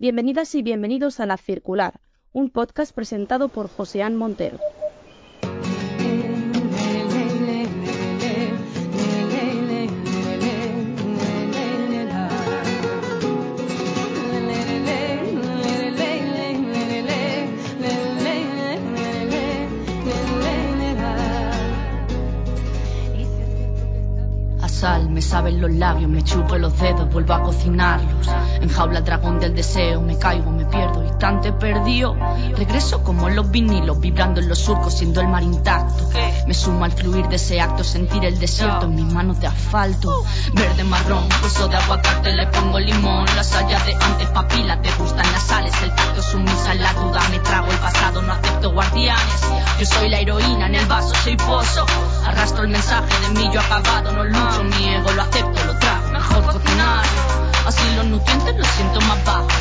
Bienvenidas y bienvenidos a La Circular, un podcast presentado por Joseán Montero. Sal, me saben los labios, me chupo los dedos, vuelvo a cocinarlos. Enjaula el dragón del deseo, me caigo, me pierdo, instante perdido. Regreso como los vinilos, vibrando en los surcos, siendo el mar intacto. Me sumo al fluir de ese acto, sentir el desierto en mis manos de asfalto. Verde, marrón, hueso de aguacate, le pongo limón. Las hayas de antes, papila, te gustan las sales, el tacto sumisa en la duda. Me trago el pasado, no acepto guardianes. Yo soy la heroína, en el vaso soy pozo. Arrastro el mensaje de mí, yo acabado, no lucho mi ego lo acepto, lo trago. Mejor cocinar, así los nutrientes los siento más bajos.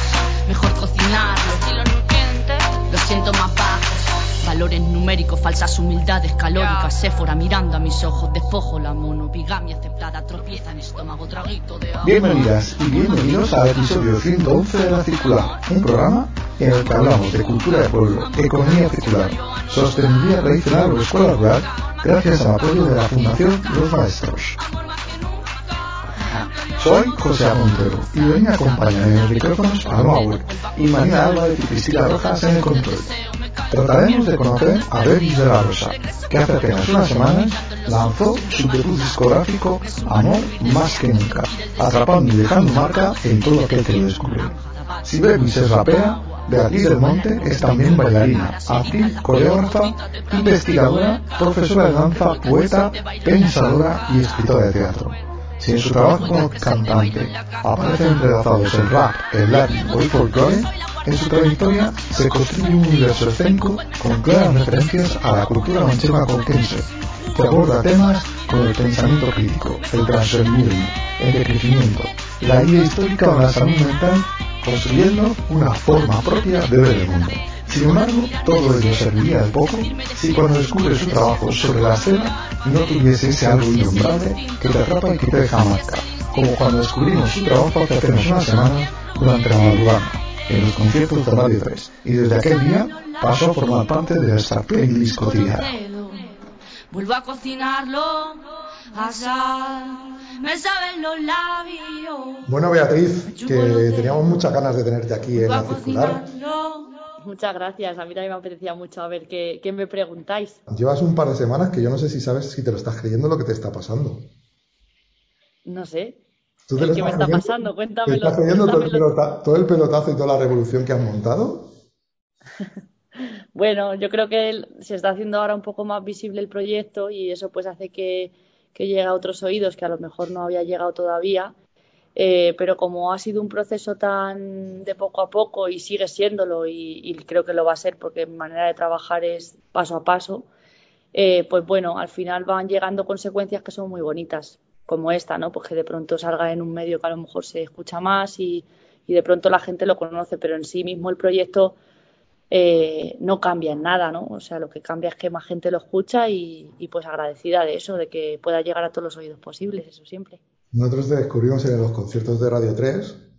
Mejor cocinarlo, así los nutrientes los siento más bajos. Valores numéricos, falsas humildades calóricas, Séfora mirando a mis ojos, despojo la monopigamia aceptada, tropieza en estómago, traguito de agua. Bienvenidas y bienvenidos al episodio 111 de La Circular, un programa en el que hablamos de cultura de pueblo, economía circular, sostenibilidad tradicional o escuela rural, gracias al apoyo de la Fundación Los Maestros. Soy José Montero y hoy me acompañan en los micrófonos a Web y María Álvarez y Cristina Rojas en el control. Trataremos de conocer a Bebis de la Rosa, que hace apenas unas semanas lanzó su debut discográfico Amor más que nunca, atrapando y dejando marca en todo aquel que lo descubre. Si Bebis es rapera, Beatriz del Monte es también bailarina, actriz, coreógrafa, investigadora, profesora de danza, poeta, pensadora y escritora de teatro. Si en su trabajo como cantante aparecen entrelazados el rap, el latín o el folclore, en su trayectoria se construye un universo escénico con claras referencias a la cultura manchega conquense, que aborda temas como el pensamiento crítico, el transfeminismo, el decrecimiento, la idea histórica o la salud mental, construyendo una forma propia de ver el mundo. Sin embargo, todo ello serviría de poco si cuando descubres su trabajo sobre la escena no tuviese ese algo innombrable que te atrapa y que te deja marca, como cuando descubrimos su trabajo hace apenas una semana durante la madrugada, en los conciertos de Radio 3, y desde aquel día pasó a formar parte de esta playlist cotidiana. Vuelvo a cocinarlo, me saben los labios. Bueno, Beatriz, que teníamos muchas ganas de tenerte aquí en la circular. Muchas gracias. A mí también me apetecía mucho a ver qué, me preguntáis. Llevas un par de semanas que yo no sé si sabes si te lo estás creyendo lo que te está pasando. No sé. ¿Qué me está pasando? Cuéntamelo. ¿Te estás creyendo todo el, todo el, pelotazo y toda la revolución que has montado? bueno, yo creo que se está haciendo ahora un poco más visible el proyecto y eso pues hace que, que llegue a otros oídos que a lo mejor no había llegado todavía eh, pero como ha sido un proceso tan de poco a poco y sigue siéndolo y, creo que lo va a ser porque mi manera de trabajar es paso a paso, eh, pues bueno, al final van llegando consecuencias que son muy bonitas, como esta, ¿no? Porque de pronto salga en un medio que a lo mejor se escucha más y, de pronto la gente lo conoce, pero en sí mismo el proyecto eh, no cambia en nada, ¿no? O sea, lo que cambia es que más gente lo escucha y, y pues agradecida de eso, de que pueda llegar a todos los oídos posibles, eso siempre. Nosotros te descubrimos en los conciertos de Radio 3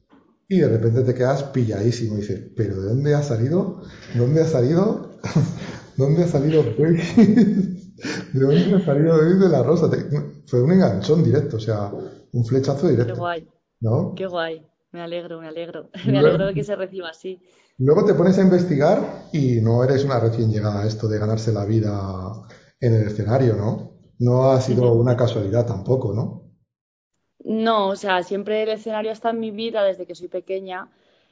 y de repente te quedas pilladísimo. Y dices, ¿pero de dónde ha salido? ¿Dónde ha salido? ¿Dónde ha salido ¿De dónde ha salido de la Rosa? fue un enganchón directo, o sea, un flechazo directo. Qué guay. ¿No? Qué guay. Me alegro, me alegro. Me alegro de que se reciba así. Luego te pones a investigar y no eres una recién llegada a esto de ganarse la vida en el escenario, ¿no? No ha sido una casualidad tampoco, ¿no? No, o sea, siempre el escenario está en mi vida desde que soy pequeña,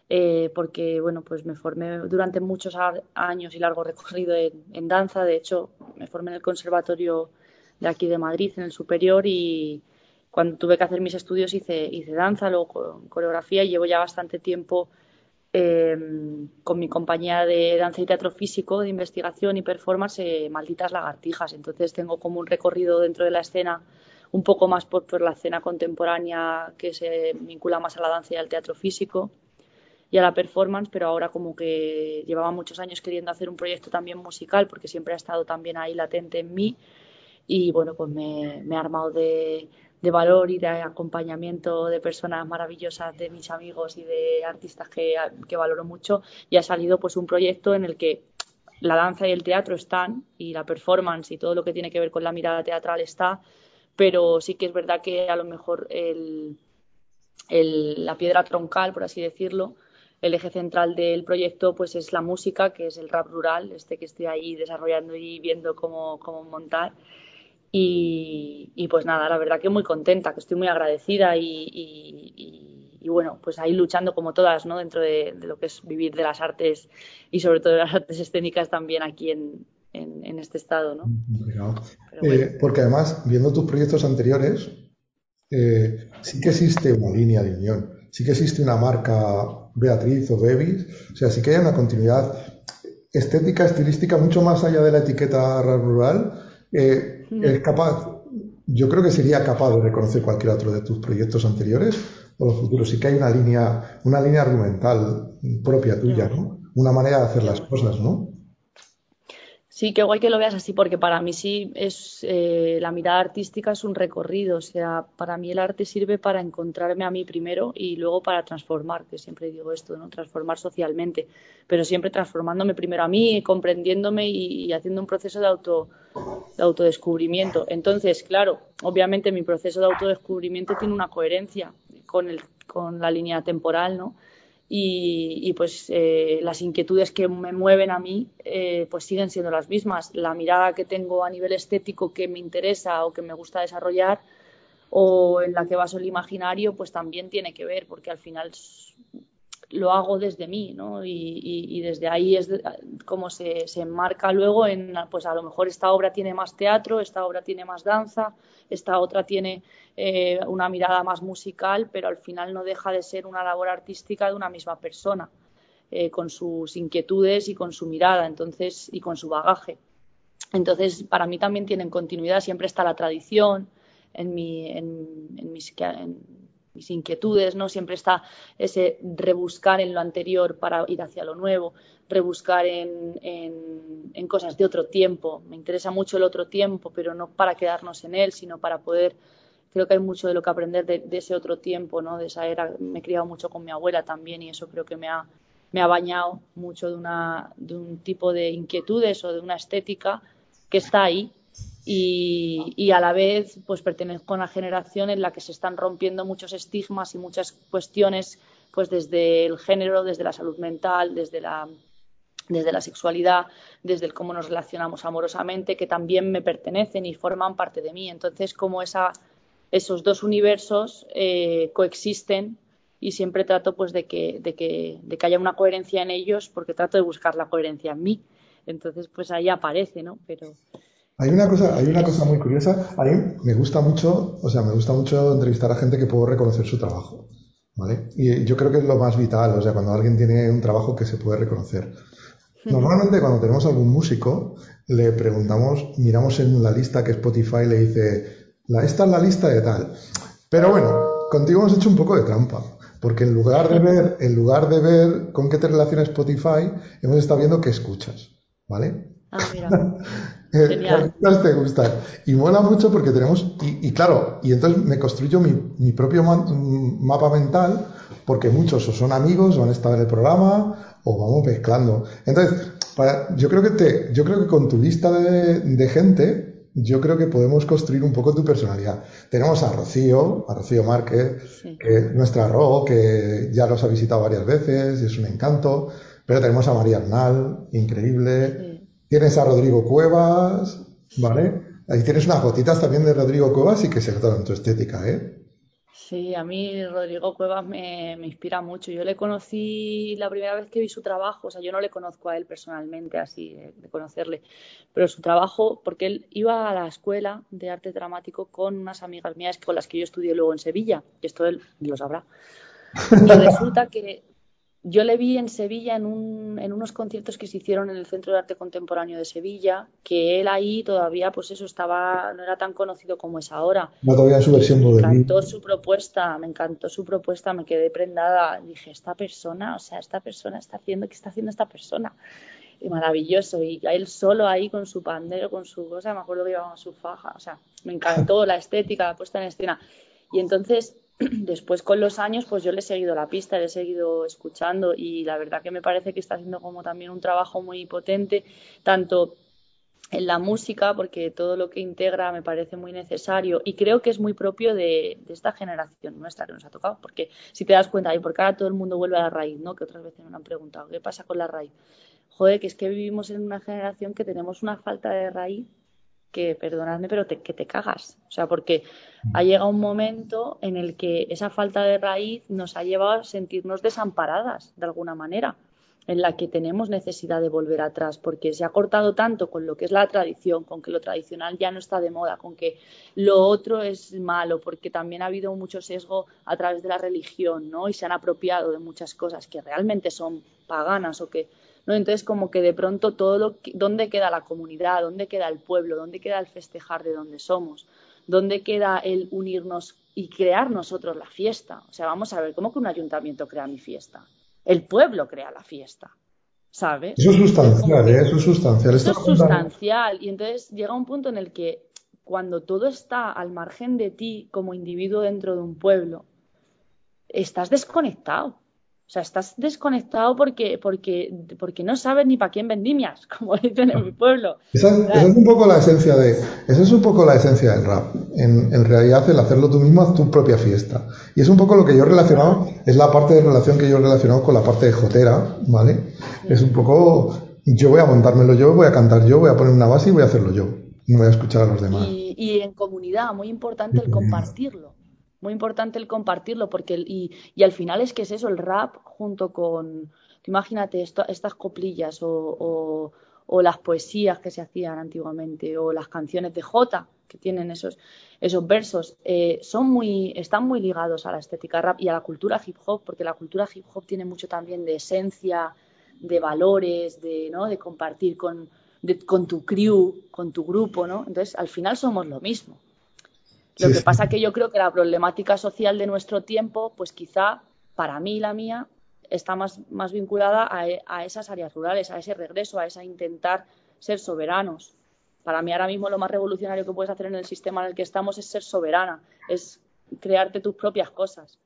eh, porque, bueno, pues me formé durante muchos años y largo recorrido en, danza. De hecho, me formé en el conservatorio de aquí de Madrid, en el superior, y cuando tuve que hacer mis estudios hice, danza, luego coreografía, y llevo ya bastante tiempo em, con mi compañía de danza y teatro físico, de investigación y performance, eh, Malditas Lagartijas. Entonces tengo como un recorrido dentro de la escena un poco más por, la escena contemporánea que se vincula más a la danza y al teatro físico y a la performance, pero ahora como que llevaba muchos años queriendo hacer un proyecto también musical porque siempre ha estado también ahí latente en mí y bueno, pues me, he armado de, de valor y de acompañamiento de personas maravillosas, de mis amigos y de artistas que, que valoro mucho, y ha salido pues un proyecto en el que la danza y el teatro están y la performance y todo lo que tiene que ver con la mirada teatral está, pero sí que es verdad que a lo mejor el, la piedra troncal, por así decirlo, el eje central del proyecto pues es la música, que es el rap rural, este que estoy ahí desarrollando y viendo cómo, cómo montar. Y, pues nada, la verdad que muy contenta, que estoy muy agradecida y, bueno, pues ahí luchando como todas, ¿no? Dentro de, lo que es vivir de las artes y sobre todo de las artes escénicas también aquí en, en, este estado, ¿no? Eh, porque además, viendo tus proyectos anteriores, eh, sí que existe una línea de unión, sí que existe una marca Beatriz o Bevis, o sea, sí que hay una continuidad estética, estilística, mucho más allá de la etiqueta rural. Eh, es capaz, yo creo que sería capaz de reconocer cualquier otro de tus proyectos anteriores o los futuros. Sí que hay una línea, una línea argumental propia tuya, ¿no? Una manera de hacer las cosas, ¿no? Sí, qué guay que lo veas así, porque para mí sí es eh, la mirada artística es un recorrido. O sea, para mí el arte sirve para encontrarme a mí primero y luego para transformar, que siempre digo esto, ¿no? Transformar socialmente, pero siempre transformándome primero a mí, comprendiéndome y, haciendo un proceso de auto de autodescubrimiento. Entonces, claro, obviamente mi proceso de autodescubrimiento tiene una coherencia con el con la línea temporal, ¿no? Y, pues eh, las inquietudes que me mueven a mí eh, pues siguen siendo las mismas. La mirada que tengo a nivel estético que me interesa o que me gusta desarrollar o en la que baso el imaginario pues también tiene que ver porque al final lo hago desde mí, ¿no? Y, desde ahí es como se, se enmarca luego en, pues a lo mejor esta obra tiene más teatro, esta obra tiene más danza, esta otra tiene eh, una mirada más musical, pero al final no deja de ser una labor artística de una misma persona, eh, con sus inquietudes y con su mirada, entonces, y con su bagaje. Entonces, para mí también tienen continuidad, siempre está la tradición en, mi, en, en mis, en, mis inquietudes, ¿no? Siempre está ese rebuscar en lo anterior para ir hacia lo nuevo, rebuscar en, en, cosas de otro tiempo. Me interesa mucho el otro tiempo, pero no para quedarnos en él, sino para poder creo que hay mucho de lo que aprender de, ese otro tiempo, ¿no? De esa era. Me he criado mucho con mi abuela también y eso creo que me ha, me ha bañado mucho de, una, de un tipo de inquietudes o de una estética que está ahí y, a la vez pues pertenezco a una generación en la que se están rompiendo muchos estigmas y muchas cuestiones pues desde el género, desde la salud mental, desde la desde la sexualidad, desde el cómo nos relacionamos amorosamente, que también me pertenecen y forman parte de mí. Entonces, como esa, esos dos universos eh, coexisten y siempre trato pues de que, de, que, de que haya una coherencia en ellos porque trato de buscar la coherencia en mí. Entonces, pues ahí aparece, ¿no? Pero, hay una cosa, hay una cosa muy curiosa. A mí me gusta mucho, o sea, me gusta mucho entrevistar a gente que puedo reconocer su trabajo, ¿vale? Y yo creo que es lo más vital, o sea, cuando alguien tiene un trabajo que se puede reconocer. Normalmente cuando tenemos algún músico, le preguntamos, miramos en la lista que Spotify le dice, la, esta es la lista de tal. Pero bueno, contigo hemos hecho un poco de trampa, porque en lugar de ver, en lugar de ver con qué te relaciona Spotify, hemos estado viendo qué escuchas, ¿vale? Ah, mira. Eh, te gustan. Y mola mucho porque tenemos, y, claro, y entonces me construyo mi, propio mapa mental, porque muchos o son amigos o han estado en el programa, o vamos mezclando. Entonces, yo creo que te, yo creo que con tu lista de, gente, yo creo que podemos construir un poco tu personalidad. Tenemos a Rocío, a Rocío Márquez, que es nuestra Ro, que ya los ha visitado varias veces, es un encanto. Pero tenemos a María Arnal, increíble. Tienes a Rodrigo Cuevas, ¿vale? Ahí tienes unas gotitas también de Rodrigo Cuevas y que se notan en tu estética, ¿eh? Sí, a mí Rodrigo Cuevas me, inspira mucho. Yo le conocí la primera vez que vi su trabajo, o sea, yo no le conozco a él personalmente, así de, conocerle, pero su trabajo, porque él iba a la escuela de arte dramático con unas amigas mías con las que yo estudié luego en Sevilla, y esto él lo sabrá. Y resulta que yo le vi en Sevilla en, un, en unos conciertos que se hicieron en el Centro de Arte Contemporáneo de Sevilla, que él ahí todavía, pues eso, estaba, no era tan conocido como es ahora. No todavía su versión Me encantó su propuesta, me encantó su propuesta, me quedé prendada. Dije, esta persona, o sea, esta persona está haciendo, ¿qué está haciendo esta persona? maravilloso. Y él solo ahí con su pandero, con su cosa, me acuerdo que llevaba su faja, o sea, me encantó la estética, la puesta en escena. Y entonces, después con los años, pues yo le he seguido la pista, le he seguido escuchando y la verdad que me parece que está haciendo como también un trabajo muy potente, tanto en la música, porque todo lo que integra me parece muy necesario y creo que es muy propio de, esta generación nuestra que nos ha tocado, porque si te das cuenta, y porque ahora todo el mundo vuelve a la raíz, ¿no? Que otras veces me han preguntado, ¿qué pasa con la raíz? Joder, que es que vivimos en una generación que tenemos una falta de raíz que, perdonadme, pero que te cagas. O sea, porque ha llegado un momento en el que esa falta de raíz nos ha llevado a sentirnos desamparadas, de alguna manera en la que tenemos necesidad de volver atrás, porque se ha cortado tanto con lo que es la tradición, con que lo tradicional ya no está de moda, con que lo otro es malo, porque también ha habido mucho sesgo a través de la religión, ¿no? Y se han apropiado de muchas cosas que realmente son paganas o que ¿no? Entonces, como que de pronto todo lo ¿dónde queda la comunidad? ¿Dónde queda el pueblo? ¿Dónde queda el festejar de donde somos? ¿Dónde queda el unirnos y crear nosotros la fiesta? O sea, vamos a ver, ¿cómo que un ayuntamiento crea mi fiesta? el pueblo crea la fiesta. ¿Sabes? Eso es sustancial, ¿eh? eso es sustancial. Eso es sustancial. Y entonces llega un punto en el que cuando todo está al margen de ti como individuo dentro de un pueblo, estás desconectado. O sea, estás desconectado porque, porque, porque no sabes ni para quién vendimias, como dicen en mi pueblo. Esa, es un poco la esencia de, esa es un poco la esencia del rap. En, en, realidad, el hacerlo tú mismo, haz tu propia fiesta. Y es un poco lo que yo he relacionado, es la parte de relación que yo he relacionado con la parte de jotera, ¿vale? Es un poco, yo voy a montármelo yo, voy a cantar yo, voy a poner una base y voy a hacerlo yo. No voy a escuchar a los demás. Y, y en comunidad, muy importante el compartirlo muy importante el compartirlo, porque y, y, al final es que es eso, el rap junto con, imagínate estas coplillas o, o, las poesías que se hacían antiguamente o las canciones de Jota que tienen esos, esos versos, eh, son muy, están muy ligados a la estética rap y a la cultura hip hop, porque la cultura hip hop tiene mucho también de esencia, de valores, de, ¿no? de compartir con, con tu crew, con tu grupo, ¿no? Entonces, al final somos lo mismo. Lo que pasa que yo creo que la problemática social de nuestro tiempo, pues quizá para mí la mía está más, más vinculada a, esas áreas rurales, a ese regreso, a esa intentar ser soberanos. Para mí ahora mismo lo más revolucionario que puedes hacer en el sistema en el que estamos es ser soberana, es crearte tus propias cosas,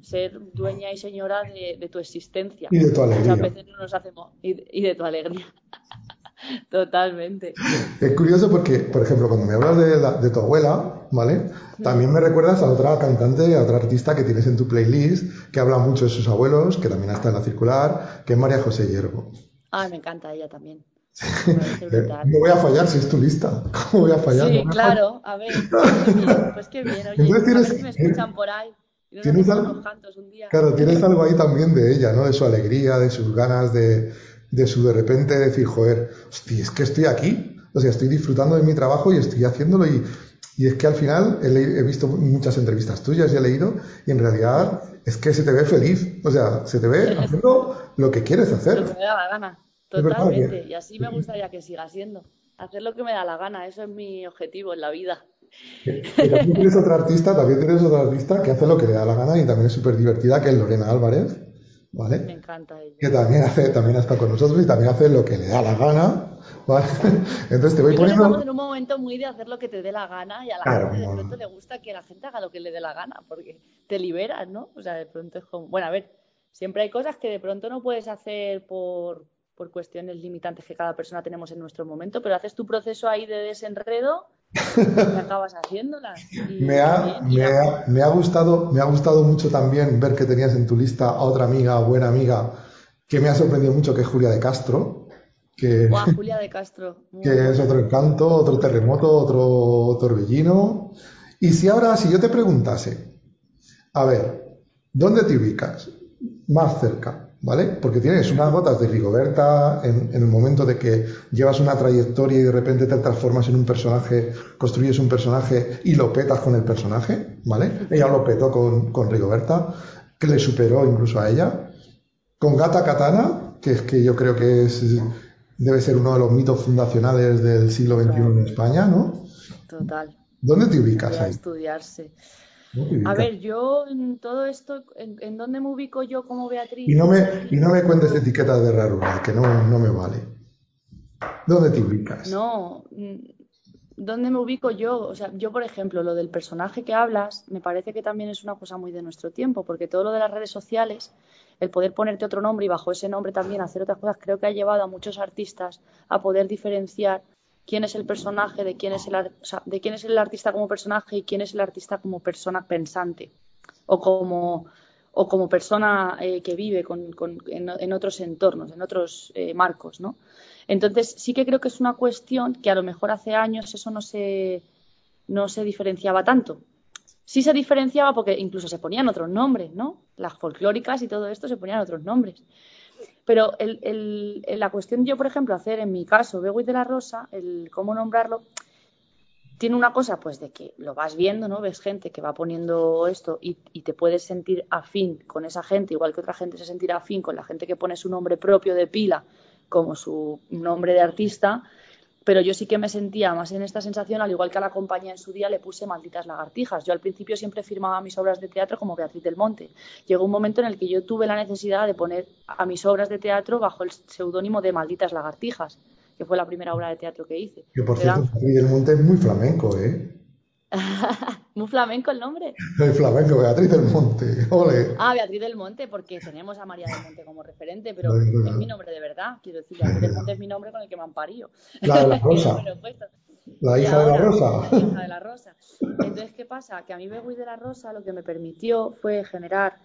ser dueña y señora de, tu existencia. Y de tu alegría. Muchas veces no nos hacemos, y de tu alegría. Totalmente. Es curioso porque, por ejemplo, cuando me hablas de, tu abuela, ¿vale? También me recuerdas a otra cantante, a otra artista que tienes en tu playlist, que habla mucho de sus abuelos, que también está en la circular, que es María José Hierbo. Ah, me encanta ella también. no voy a fallar si es tu lista. ¿Cómo voy a fallar? Sí, claro. A ver, pues qué bien. Pues qué bien. Oye, tienes, me escuchan por ahí. ¿Tienes algo? Claro, tienes algo ahí también de ella, ¿no? De su alegría, de sus ganas de, de su de repente decir, joder, hostia, es que estoy aquí, o sea, estoy disfrutando de mi trabajo y estoy haciéndolo y, y es que al final he, visto muchas entrevistas tuyas y he leído y en realidad es que se te ve feliz, o sea, se te ve haciendo lo que quieres hacer. Lo que me da la gana, totalmente, y así me gustaría que siga siendo, hacer lo que me da la gana, eso es mi objetivo en la vida. Y también tienes otra artista, también tienes otra artista que hace lo que le da la gana y también es súper divertida, que es Lorena Álvarez. ¿Vale? Me encanta ella. Que también hace, también está con nosotros y también hace lo que le da la gana, ¿vale? Entonces te voy poniendo... Estamos en un momento muy de hacer lo que te dé la gana y a la gente de pronto le gusta que la gente haga lo que le dé la gana porque te liberas, ¿no? O sea, de pronto es como... Bueno, a ver, siempre hay cosas que de pronto no puedes hacer por, por cuestiones limitantes que cada persona tenemos en nuestro momento, pero haces tu proceso ahí de desenredo acabas haciéndolas. me, ha, me, ha, gustado, me ha gustado mucho también ver que tenías en tu lista a otra amiga, buena amiga, que me ha sorprendido mucho, que es Julia de Castro. Que, Julia de Castro. que es otro encanto, otro terremoto, otro torbellino. Y si ahora, si yo te preguntase, a ver, ¿dónde te ubicas? Más cerca. ¿Vale? Porque tienes unas botas de Rigoberta en, el momento de que llevas una trayectoria y de repente te transformas en un personaje, construyes un personaje y lo petas con el personaje, ¿vale? Ella lo petó con, con Rigoberta, que le superó incluso a ella. Con Gata Katana, que es que yo creo que es, debe ser uno de los mitos fundacionales del siglo XXI en España, ¿no? Total. ¿Dónde te ubicas ahí? estudiarse. A ver, yo en todo esto, ¿en, dónde me ubico yo como Beatriz? Y no me, y no me cuentes etiquetas de rarura, que no, no me vale. ¿Dónde te ubicas? No, mm, ¿dónde me ubico yo? O sea, yo, por ejemplo, lo del personaje que hablas, me parece que también es una cosa muy de nuestro tiempo, porque todo lo de las redes sociales, el poder ponerte otro nombre y bajo ese nombre también hacer otras cosas, creo que ha llevado a muchos artistas a poder diferenciar quién es el personaje, de quién es el, de quién es el artista como personaje y quién es el artista como persona pensante o como, o como persona eh, que vive en, otros entornos, en otros eh, marcos, ¿no? Entonces sí que creo que es una cuestión que a lo mejor hace años eso no se, no se diferenciaba tanto. Sí se diferenciaba porque incluso se ponían otros nombres, ¿no? Las folclóricas y todo esto se ponían otros nombres. Pero el, la cuestión yo, por ejemplo, hacer en mi caso Bewit de la Rosa, el cómo nombrarlo, tiene una cosa, pues de que lo vas viendo, ¿no? Ves gente que va poniendo esto y, y, te puedes sentir afín con esa gente, igual que otra gente se sentirá afín con la gente que pone su nombre propio de pila como su nombre de artista pero yo sí que me sentía más en esta sensación, al igual que a la compañía en su día le puse malditas lagartijas. Yo al principio siempre firmaba mis obras de teatro como Beatriz del Monte. Llegó un momento en el que yo tuve la necesidad de poner a mis obras de teatro bajo el seudónimo de malditas lagartijas, que fue la primera obra de teatro que hice. Que por cierto, Beatriz del Monte es muy flamenco, ¿eh? Muy flamenco el nombre. El flamenco, Beatriz del Monte. Ole. Ah, Beatriz del Monte, porque tenemos a María del Monte como referente, pero es mi nombre de verdad. Quiero decir, Beatriz del Monte es mi nombre con el que me han parido. La de la Rosa. la hija de la Rosa. La hija de la Rosa. Entonces, ¿qué pasa? Que a mí Begui de la Rosa lo que me permitió fue generar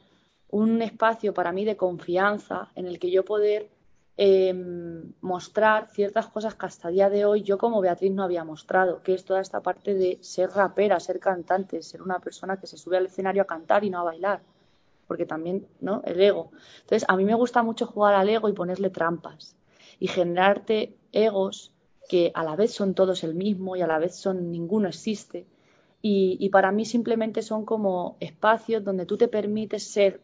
un espacio para mí de confianza en el que yo poder Em, mostrar ciertas cosas que hasta el día de hoy yo como Beatriz no había mostrado, que es toda esta parte de ser rapera, ser cantante, ser una persona que se sube al escenario a cantar y no a bailar, porque también, ¿no? El ego. Entonces, a mí me gusta mucho jugar al ego y ponerle trampas y generarte egos que a la vez son todos el mismo y a la vez son ninguno existe. Y, y para mí simplemente son como espacios donde tú te permites ser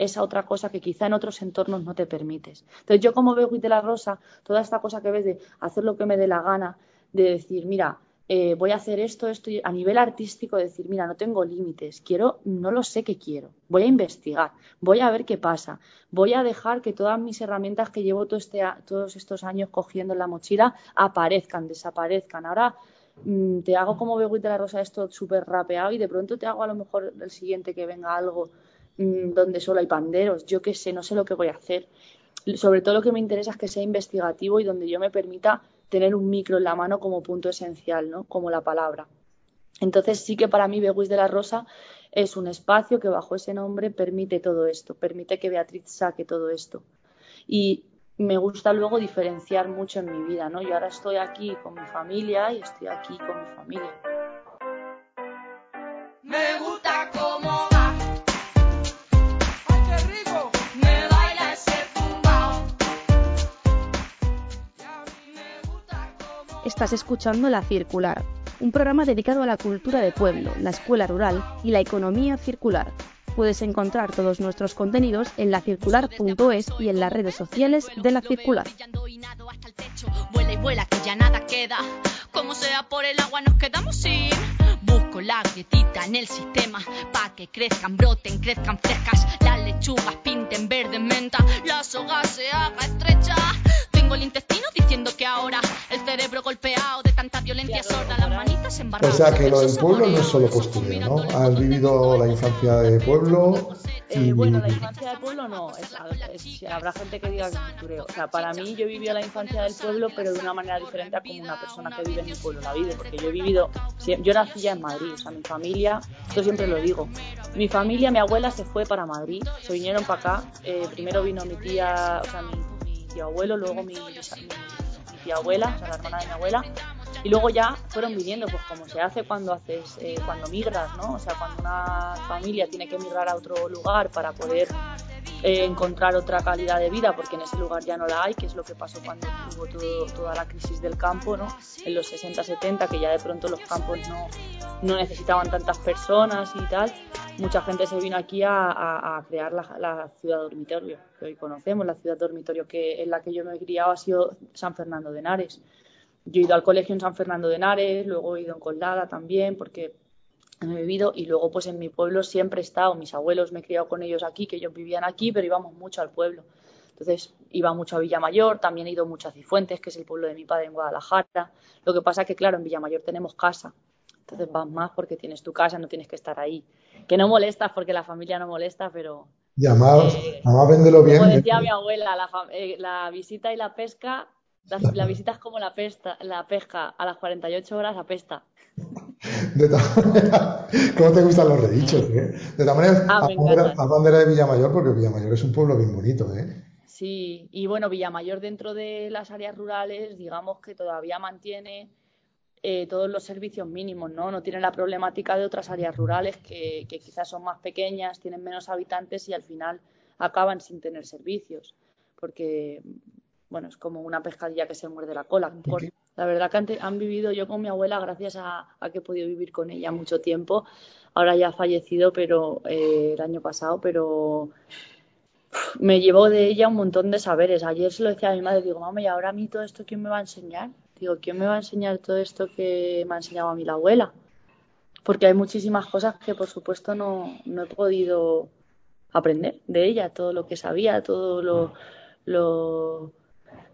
esa otra cosa que quizá en otros entornos no te permites. Entonces yo como veo de la Rosa, toda esta cosa que ves de hacer lo que me dé la gana, de decir, mira, eh, voy a hacer esto, esto, a nivel artístico, decir, mira, no tengo límites, quiero, no lo sé qué quiero, voy a investigar, voy a ver qué pasa, voy a dejar que todas mis herramientas que llevo este, todos estos años cogiendo en la mochila aparezcan, desaparezcan. Ahora mm, te hago como veo de la Rosa esto súper rapeado y de pronto te hago a lo mejor el siguiente que venga algo donde solo hay panderos, yo qué sé, no sé lo que voy a hacer. Sobre todo lo que me interesa es que sea investigativo y donde yo me permita tener un micro en la mano como punto esencial, ¿no? Como la palabra. Entonces sí que para mí Beguis de la Rosa es un espacio que bajo ese nombre permite todo esto, permite que Beatriz saque todo esto. Y me gusta luego diferenciar mucho en mi vida, ¿no? Yo ahora estoy aquí con mi familia y estoy aquí con mi familia. Estás escuchando La Circular, un programa dedicado a la cultura de pueblo, la escuela rural y la economía circular. Puedes encontrar todos nuestros contenidos en lacircular.es y en las redes sociales de La Circular. Vuela y vuela que ya nada queda. Como sea por el agua nos quedamos sin. Busco la grietita en el sistema pa' que crezcan, broten, crezcan frescas. Las lechugas pinten verde menta, la soga se haga estrecha. Tengo el intestino diciendo que ahora el cerebro golpeado de tanta violencia sorda, las manitas embarradas. O sea que lo del pueblo no es solo postureo, ¿no? Has vivido la infancia de pueblo. Eh, bueno, la infancia del pueblo no, habrá gente que diga que postureo. O sea, para mí yo he vivido la infancia del pueblo, pero de una manera diferente a como una persona que vive en mi pueblo la vive, porque yo he vivido, yo nací ya en Madrid, o sea, mi familia, esto siempre lo digo, mi familia, mi abuela se fue para Madrid, se vinieron para acá, eh, primero vino mi tía, o sea, mi tío abuelo, luego mi, tía abuela, o sea, la hermana de mi abuela, y luego ya fueron viniendo, pues como se hace cuando haces, eh, cuando migras, ¿no? O sea, cuando una familia tiene que migrar a otro lugar para poder eh, encontrar otra calidad de vida, porque en ese lugar ya no la hay, que es lo que pasó cuando hubo toda la crisis del campo, ¿no? En los 60-70, que ya de pronto los campos no, no necesitaban tantas personas y tal, mucha gente se vino aquí a, crear la, ciudad dormitorio que hoy conocemos. La ciudad dormitorio que en la que yo me he criado ha sido San Fernando de Henares. Yo he ido al colegio en San Fernando de Henares, luego he ido en Colada también, porque he vivido y luego pues en mi pueblo siempre he estado, mis abuelos me he criado con ellos aquí, que ellos vivían aquí, pero íbamos mucho al pueblo. Entonces iba mucho a Villamayor, también he ido mucho a Cifuentes, que es el pueblo de mi padre en Guadalajara. Lo que pasa es que, claro, en Villamayor tenemos casa, entonces vas más porque tienes tu casa, no tienes que estar ahí. Que no molestas porque la familia no molesta, pero... Y además, eh, véndelo bien. Como decía mi abuela, la, eh, la visita y la pesca la, visita es como la, pesta, la pesca, a las 48 horas apesta. De todas maneras, ¿cómo te gustan los redichos? Eh? De todas maneras, ah, a bandera de Villamayor, porque Villamayor es un pueblo bien bonito, ¿eh? Sí, y bueno, Villamayor dentro de las áreas rurales, digamos que todavía mantiene eh, todos los servicios mínimos, ¿no? No tiene la problemática de otras áreas rurales que, que quizás son más pequeñas, tienen menos habitantes y al final acaban sin tener servicios. Porque bueno, es como una pescadilla que se muerde la cola. La verdad que han, vivido yo con mi abuela gracias a, que he podido vivir con ella mucho tiempo. Ahora ya ha fallecido, pero eh, el año pasado, pero me llevó de ella un montón de saberes. Ayer se lo decía a mi madre, digo, mamá, ¿y ahora a mí todo esto quién me va a enseñar? Digo, ¿quién me va a enseñar todo esto que me ha enseñado a mí la abuela? Porque hay muchísimas cosas que, por supuesto, no, no he podido aprender de ella, todo lo que sabía, todo lo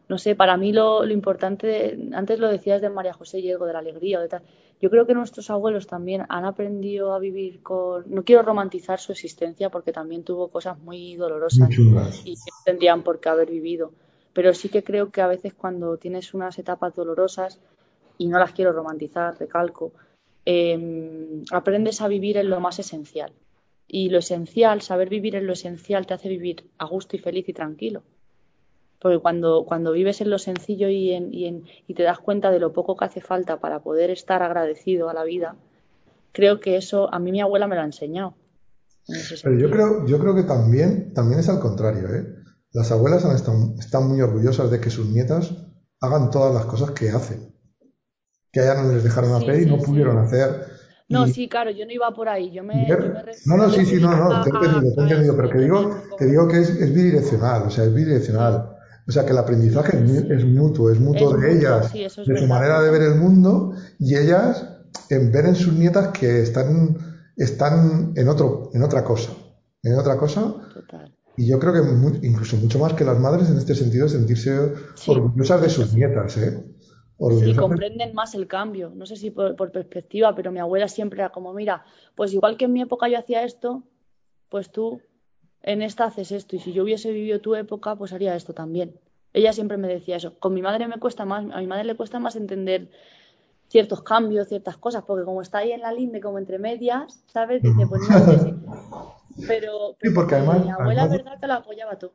no sé, para mí lo, importante, antes lo decías de María José Diego, de la alegría o de tal. Yo creo que nuestros abuelos también han aprendido a vivir con. No quiero romantizar su existencia porque también tuvo cosas muy dolorosas y que tendrían por qué haber vivido. Pero sí que creo que a veces cuando tienes unas etapas dolorosas, y no las quiero romantizar, recalco, em, aprendes a vivir en lo más esencial. Y lo esencial, saber vivir en lo esencial, te hace vivir a gusto y feliz y tranquilo. Porque cuando, cuando vives en lo sencillo y, en, y, en, y te das cuenta de lo poco que hace falta para poder estar agradecido a la vida, creo que eso a mí mi abuela me lo ha enseñado. Pero yo creo, yo creo que también, también es al contrario, ¿eh? Las abuelas han estado, están muy orgullosas de que sus nietas hagan todas las cosas que hacen. Que a no les dejaron hacer y no pudieron hacer. No, sí, claro, yo no iba por ahí. Yo me, no, no, sí, sí, no, no, te he entendido, te he entendido, pero que digo, que digo que es, es bidireccional, o sea, es bidireccional. O sea que el aprendizaje es mutuo, es mutuo de ellas, de su manera de ver el mundo, y ellas en ver en sus nietas que están, están en otro, en otra cosa, en otra cosa. Y yo creo que incluso mucho más que las madres en este sentido, sentirse orgullosas de sus nietas, ¿eh? Sí, comprenden más el cambio. No sé si por, por, perspectiva, pero mi abuela siempre era como, mira, pues igual que en mi época yo hacía esto, pues tú en esta haces esto y si yo hubiese vivido tu época, pues haría esto también. Ella siempre me decía eso. Con mi madre me cuesta más, a mi madre le cuesta más entender ciertos cambios, ciertas cosas, porque como está ahí en la linde, como entre medias, ¿sabes? Dice, pues no, sé. Pero, pero porque además, mi abuela, es verdad, que la apoyaba todo.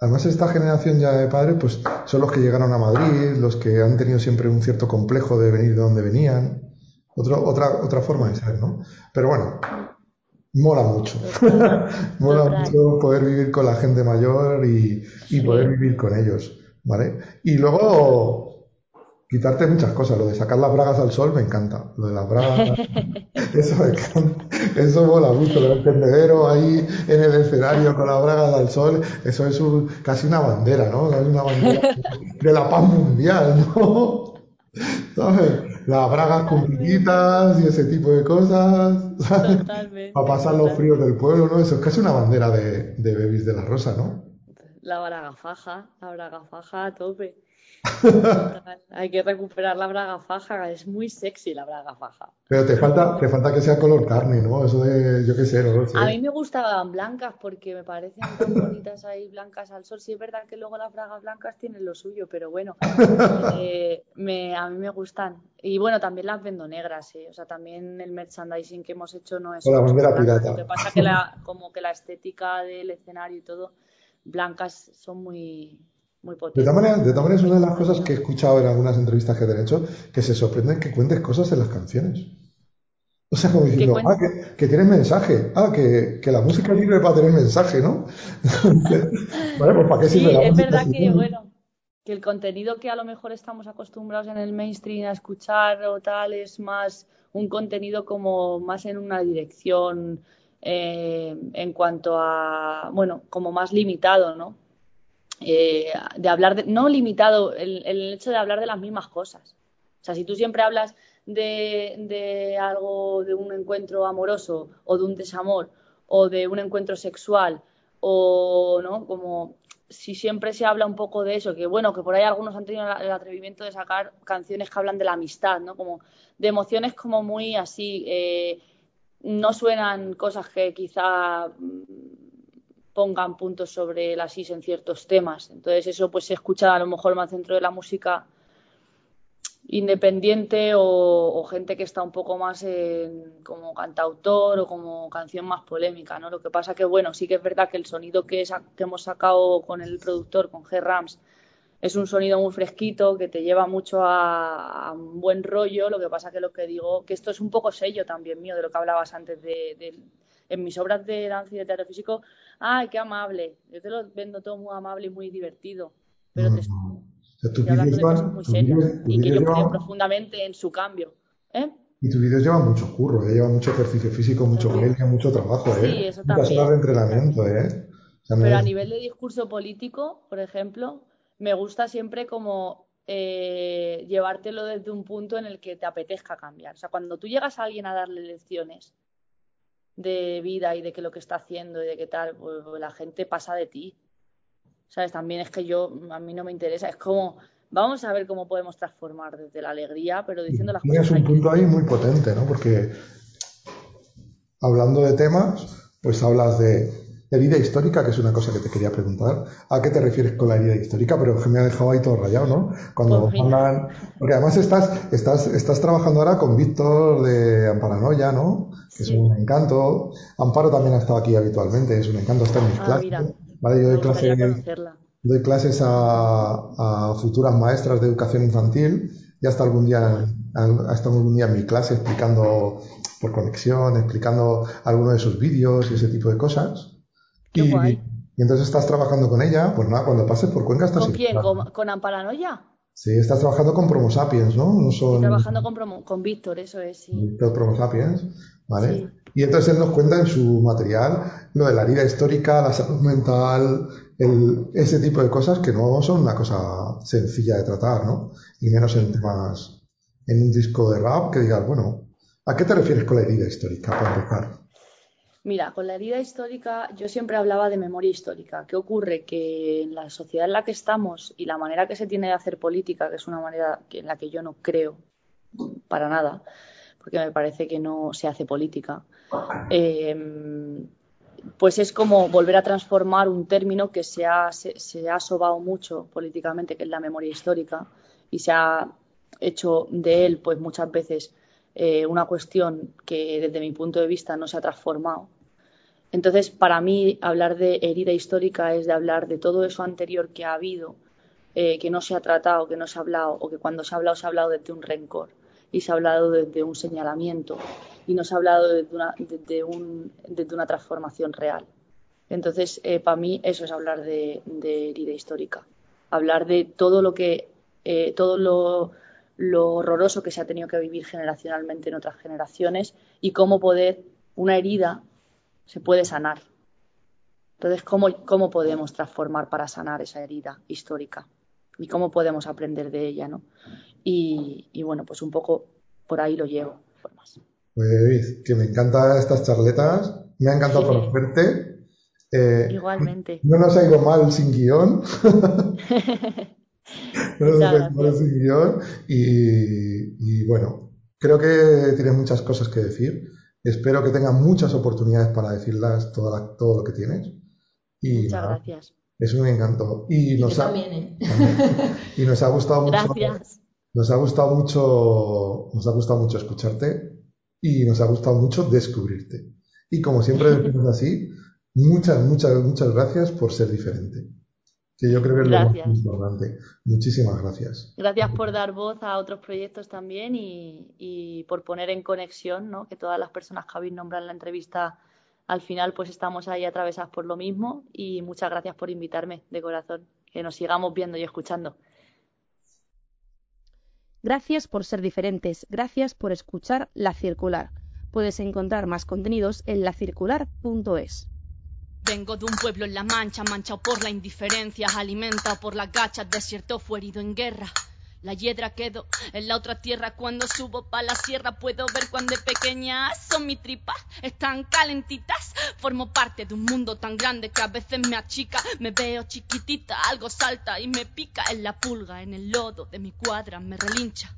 Además, esta generación ya de padres, pues son los que llegaron a Madrid, los que han tenido siempre un cierto complejo de venir de donde venían. otra, otra forma de ser, ¿no? Pero bueno, mola mucho. mola mucho poder vivir con la gente mayor y, poder vivir con ellos, ¿vale? Y luego quitarte muchas cosas. Lo de sacar las bragas al sol me encanta. Lo de las bragas, eso me encanta. Eso mola mucho. Lo del tendedero ahí en el escenario con las bragas al sol, eso es casi una bandera, ¿no? Es una bandera de la paz mundial, ¿no? ¿Sabes? las bragas con y ese tipo de cosas. Totalmente. Para pasar los fríos del pueblo, ¿no? Eso es casi una bandera de, de Bebis de la Rosa, ¿no? La braga faja, la braga faja a tope. Hay que recuperar la braga faja, es muy sexy la braga faja. Pero te falta, te falta que sea color carne, ¿no? Eso de, yo qué sé, ¿no? A mí me gustaban blancas porque me parecen tan bonitas ahí blancas al sol. Sí es verdad que luego las bragas blancas tienen lo suyo, pero bueno, eh, me, a mí me gustan. Y bueno, también las vendo negras, ¿eh? O sea, también el merchandising que hemos hecho no es... la bandera pirata. Lo que pasa que la, como que la estética del escenario y todo, blancas son muy de todas maneras, de es una de las cosas que he escuchado en algunas entrevistas que te he hecho, que se sorprenden que cuentes cosas en las canciones. O sea, como diciendo, ah, que, que tienes mensaje, ah, que, que la música sirve para tener mensaje, ¿no? vale, pues ¿para qué sirve sí, es verdad que, bueno, que el contenido que a lo mejor estamos acostumbrados en el mainstream a escuchar o tal es más un contenido como más en una dirección eh, en cuanto a, bueno, como más limitado, ¿no? Eh, de hablar, de, no limitado, el, el, hecho de hablar de las mismas cosas. O sea, si tú siempre hablas de, algo, de un encuentro amoroso o de un desamor o de un encuentro sexual o, ¿no? Como si siempre se habla un poco de eso, que bueno, que por ahí algunos han tenido el atrevimiento de sacar canciones que hablan de la amistad, ¿no? Como de emociones como muy así, eh, no suenan cosas que quizá mm, pongan puntos sobre las is en ciertos temas. Entonces eso pues se escucha a lo mejor más dentro de la música independiente o, gente que está un poco más como cantautor o como canción más polémica, ¿no? Lo que pasa que, bueno, sí que es verdad que el sonido que, hemos sacado con el productor, con G-Rams, es un sonido muy fresquito que te lleva mucho a, un buen rollo. Lo que pasa que lo que digo, que esto es un poco sello también mío de lo que hablabas antes de, en mis obras de danza y de teatro físico. ¡Ay, qué amable! Yo te lo vendo todo muy amable y muy divertido. Pero te, estoy hablando de cosas muy serias y que yo creo profundamente en su cambio. ¿eh? Y tus vídeos llevan mucho curro, ¿eh? llevan mucho ejercicio físico, mucho sí. mucho trabajo, ¿eh? Sí, eso también. Muchas horas de entrenamiento, ¿eh? Pero a nivel de discurso político, por ejemplo, me gusta siempre como eh, llevártelo desde un punto en el que te apetezca cambiar. O sea, cuando tú llegas a alguien a darle lecciones de vida y de qué lo que está haciendo y de qué tal, pues, pues la gente pasa de ti. ¿Sabes? También es que yo, a mí no me interesa. Es como, vamos a ver cómo podemos transformar desde la alegría, pero diciendo las cosas. Tienes un punto ahí muy potente, ¿no? Porque hablando de temas, pues hablas de herida histórica, que es una cosa que te quería preguntar. ¿A qué te refieres con la herida histórica? Pero que me ha dejado ahí todo rayado, ¿no? Cuando hablan... Porque además estás, estás, estás trabajando ahora con Víctor de Amparanoia, ¿no? Que es un encanto. Amparo también ha estado aquí habitualmente, es un encanto estar en mis ah, clases. ¿vale? Yo doy, doy clases a, futuras maestras de educación infantil. Ya hasta algún día, ha estado algún día en mi clase explicando por conexión, explicando algunos de sus vídeos y ese tipo de cosas. Y, y, entonces estás trabajando con ella, pues nada, cuando pases por Cuenca estás... ¿Con quién? ¿Con, Amparanoia? Sí, estás trabajando con Promo Sapiens, ¿no? no son... trabajando con, con Víctor, eso es, sí. Víctor Promo Sapiens, ¿vale? Y entonces él nos cuenta en su material lo de la herida histórica, la salud mental, ese tipo de cosas que no son una cosa sencilla de tratar, ¿no? Y menos en temas, en un disco de rap que digas, bueno, ¿a qué te refieres con la herida histórica para empezar? Mira, con la herida histórica yo siempre hablaba de memoria histórica. ¿Qué ocurre? Que en la sociedad en la que estamos y la manera que se tiene de hacer política, que es una manera en la que yo no creo para nada, porque me parece que no se hace política, eh, pues es como volver a transformar un término que se ha, se, ha sobado mucho políticamente, que es la memoria histórica, y se ha hecho de él, pues muchas veces, eh, una cuestión que desde mi punto de vista no se ha transformado. Entonces, para mí, hablar de herida histórica es de hablar de todo eso anterior que ha habido, eh, que no se ha tratado, que no se ha hablado, o que cuando se ha hablado se ha hablado desde un rencor y se ha hablado desde un señalamiento y nos ha hablado de una, de, un, una transformación real. Entonces, eh, para mí eso es hablar de, herida histórica, hablar de todo lo que, eh, todo lo, horroroso que se ha tenido que vivir generacionalmente en otras generaciones y cómo poder, una herida se puede sanar. Entonces, ¿cómo, cómo podemos transformar para sanar esa herida histórica? Y cómo podemos aprender de ella, ¿no? Y, y bueno, pues un poco por ahí lo llevo. Pues que me encantan estas charletas, me ha encantado conocerte. Eh, Igualmente. No nos ha ido mal sin guion. no nos ha ido mal sin guion. Y, bueno, creo que tienes muchas cosas que decir. Espero que tengas muchas oportunidades para decirlas todo, todo lo que tienes. Y muchas gracias. Es un encanto. Y, nos, ha, ¿eh? y nos ha gustado mucho. Gracias. Nos ha gustado mucho, nos ha gustado mucho escucharte y nos ha gustado mucho descubrirte. Y como siempre decimos así, muchas, muchas, muchas gracias por ser diferente. Que yo creo que es lo más importante. Muchísimas gracias. Gracias por dar voz a otros proyectos también y, por poner en conexión, ¿no? Que todas las personas que habéis nombrado en la entrevista al final pues estamos ahí atravesadas por lo mismo y muchas gracias por invitarme de corazón. Que nos sigamos viendo y escuchando. Gracias por ser diferentes, gracias por escuchar La Circular. Puedes encontrar más contenidos en lacircular.es. Vengo de un pueblo en La Mancha, manchado por la indiferencia, alimentado por las gachas, desierto fue en guerra. La hiedra quedo en la otra tierra cuando subo pa' la sierra. Puedo ver cuando de pequeña son mis tripas, están calentitas. Formo parte de un mundo tan grande que a veces me achica. Me veo chiquitita, algo salta y me pica. En la pulga, en el lodo de mi cuadra me relincha.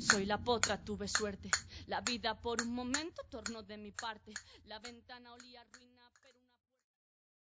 Soy la potra, tuve suerte. La vida por un momento tornó de mi parte. La ventana olía ruina.